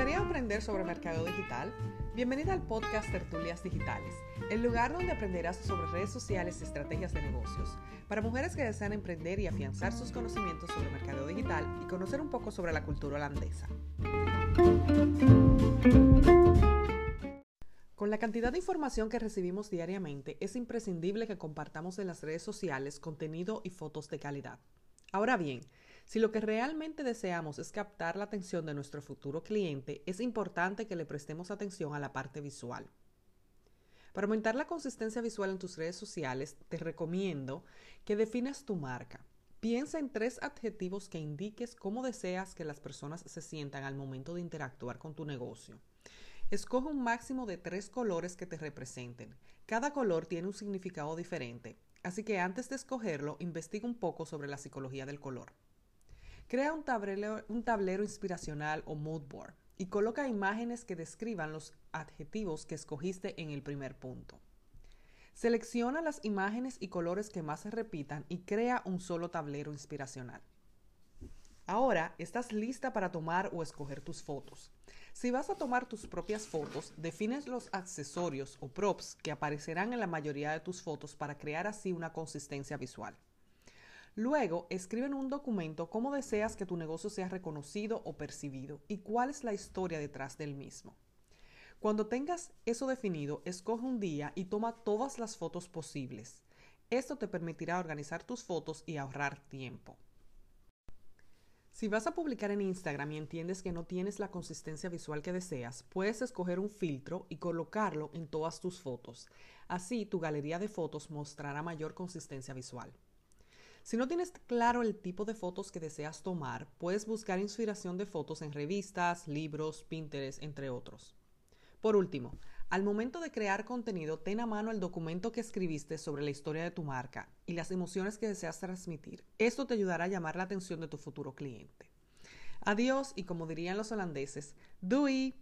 aprender sobre mercado digital? Bienvenida al podcast Tertulias Digitales, el lugar donde aprenderás sobre redes sociales y estrategias de negocios, para mujeres que desean emprender y afianzar sus conocimientos sobre mercado digital y conocer un poco sobre la cultura holandesa. Con la cantidad de información que recibimos diariamente, es imprescindible que compartamos en las redes sociales contenido y fotos de calidad. Ahora bien, si lo que realmente deseamos es captar la atención de nuestro futuro cliente, es importante que le prestemos atención a la parte visual. Para aumentar la consistencia visual en tus redes sociales, te recomiendo que definas tu marca. Piensa en tres adjetivos que indiques cómo deseas que las personas se sientan al momento de interactuar con tu negocio. Escoge un máximo de tres colores que te representen. Cada color tiene un significado diferente, así que antes de escogerlo, investiga un poco sobre la psicología del color. Crea un tablero, inspiracional o mood board y coloca imágenes que describan los adjetivos que escogiste en el primer punto. Selecciona las imágenes y colores que más se repitan y crea un solo tablero inspiracional. Ahora estás lista para tomar o escoger tus fotos. Si vas a tomar tus propias fotos, defines los accesorios o props que aparecerán en la mayoría de tus fotos para crear así una consistencia visual. Luego, escribe en un documento cómo deseas que tu negocio sea reconocido o percibido y cuál es la historia detrás del mismo. Cuando tengas eso definido, escoge un día y toma todas las fotos posibles. Esto te permitirá organizar tus fotos y ahorrar tiempo. Si vas a publicar en Instagram y entiendes que no tienes la consistencia visual que deseas, puedes escoger un filtro y colocarlo en todas tus fotos. Así tu galería de fotos mostrará mayor consistencia visual. Si no tienes claro el tipo de fotos que deseas tomar, puedes buscar inspiración de fotos en revistas, libros, Pinterest, entre otros. Por último, al momento de crear contenido, ten a mano el documento que escribiste sobre la historia de tu marca y las emociones que deseas transmitir. Esto te ayudará a llamar la atención de tu futuro cliente. Adiós y como dirían los holandeses, doei!